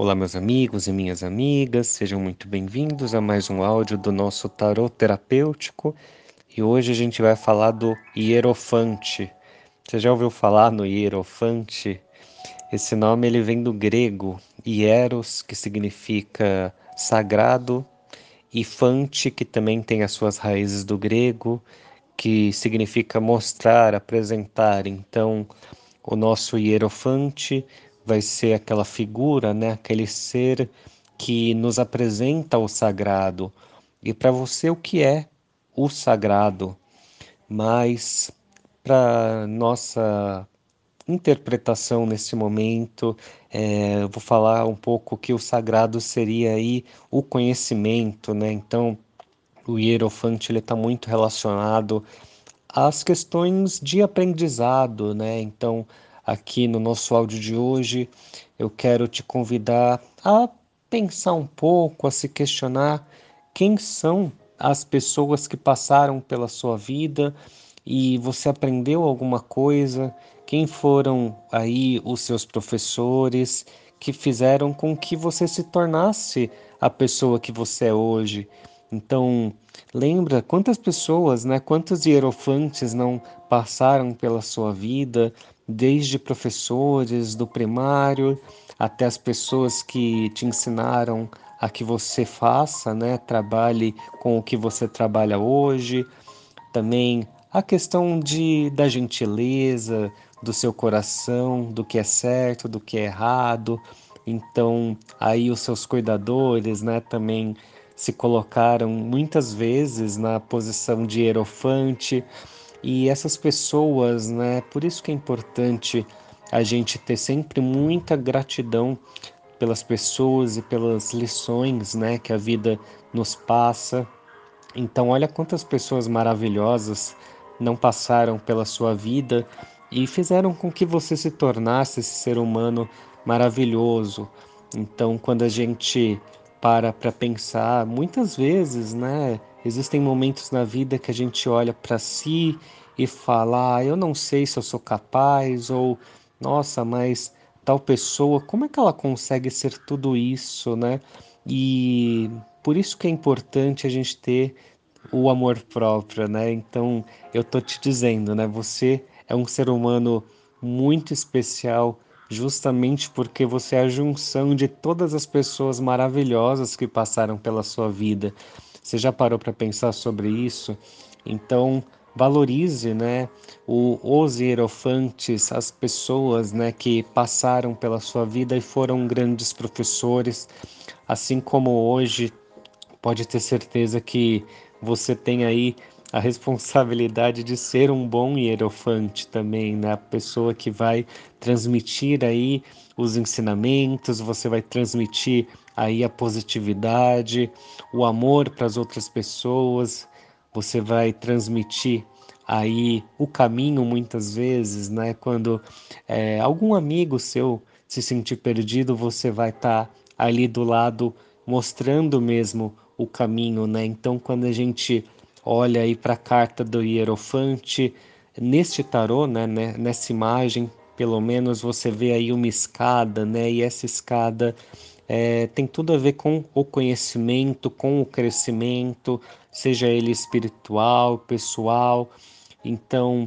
Olá, meus amigos e minhas amigas, sejam muito bem-vindos a mais um áudio do nosso tarot terapêutico e hoje a gente vai falar do Hierofante. Você já ouviu falar no Hierofante? Esse nome ele vem do grego Hieros, que significa sagrado, e Fante, que também tem as suas raízes do grego, que significa mostrar, apresentar. Então, o nosso Hierofante vai ser aquela figura, né, aquele ser que nos apresenta o sagrado. E para você, o que é o sagrado? Mas para nossa interpretação nesse momento, é, vou falar um pouco que o sagrado seria aí o conhecimento, né? Então, o hierofante está muito relacionado às questões de aprendizado, né? Então, aqui no nosso áudio de hoje, eu quero te convidar a pensar um pouco, a se questionar quem são as pessoas que passaram pela sua vida e você aprendeu alguma coisa, quem foram aí os seus professores que fizeram com que você se tornasse a pessoa que você é hoje. Então, lembra quantas pessoas, né, quantos hierofantes não passaram pela sua vida, desde professores do primário até as pessoas que te ensinaram a que você faça, né, trabalhe com o que você trabalha hoje. Também a questão de da gentileza, do seu coração, do que é certo, do que é errado. Então, aí os seus cuidadores, né, também se colocaram muitas vezes na posição de hierofante e essas pessoas, né? Por isso que é importante a gente ter sempre muita gratidão pelas pessoas e pelas lições, né, que a vida nos passa. Então, olha quantas pessoas maravilhosas não passaram pela sua vida e fizeram com que você se tornasse esse ser humano maravilhoso. Então, quando a gente para para pensar, muitas vezes, né, Existem momentos na vida que a gente olha para si e fala: ah, eu não sei se eu sou capaz, ou nossa, mas tal pessoa, como é que ela consegue ser tudo isso, né? E por isso que é importante a gente ter o amor próprio, né? Então, eu tô te dizendo, né? Você é um ser humano muito especial, justamente porque você é a junção de todas as pessoas maravilhosas que passaram pela sua vida. Você já parou para pensar sobre isso? Então, valorize, né, o, os hierofantes, as pessoas, né, que passaram pela sua vida e foram grandes professores, assim como hoje pode ter certeza que você tem aí a responsabilidade de ser um bom hierofante também, né? A pessoa que vai transmitir aí os ensinamentos, você vai transmitir aí a positividade, o amor para as outras pessoas, você vai transmitir aí o caminho muitas vezes, né? Quando é, algum amigo seu se sentir perdido, você vai estar tá ali do lado mostrando mesmo o caminho, né? Então, quando a gente olha aí para a carta do Hierofante, neste tarô, né, né, nessa imagem, pelo menos você vê aí uma escada, né? E essa escada é, tem tudo a ver com o conhecimento, com o crescimento, seja ele espiritual, pessoal. Então,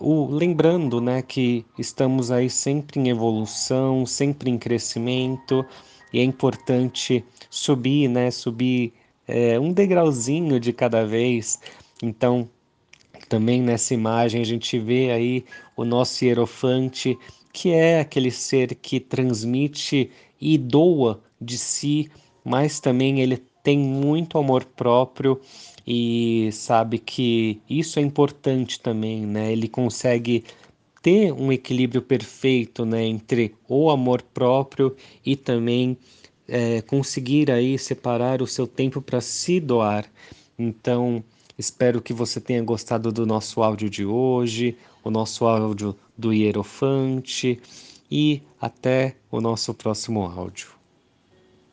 o, lembrando, né, que estamos aí sempre em evolução, sempre em crescimento, e é importante subir, né, subir é, um degrauzinho de cada vez. Então, também nessa imagem a gente vê aí o nosso hierofante, que é aquele ser que transmite e doa de si, mas também ele tem muito amor próprio e sabe que isso é importante também, né? Ele consegue ter um equilíbrio perfeito, né, entre o amor próprio e também é, conseguir aí separar o seu tempo para se doar. Então, espero que você tenha gostado do nosso áudio de hoje, o nosso áudio do Hierofante, e até o nosso próximo áudio.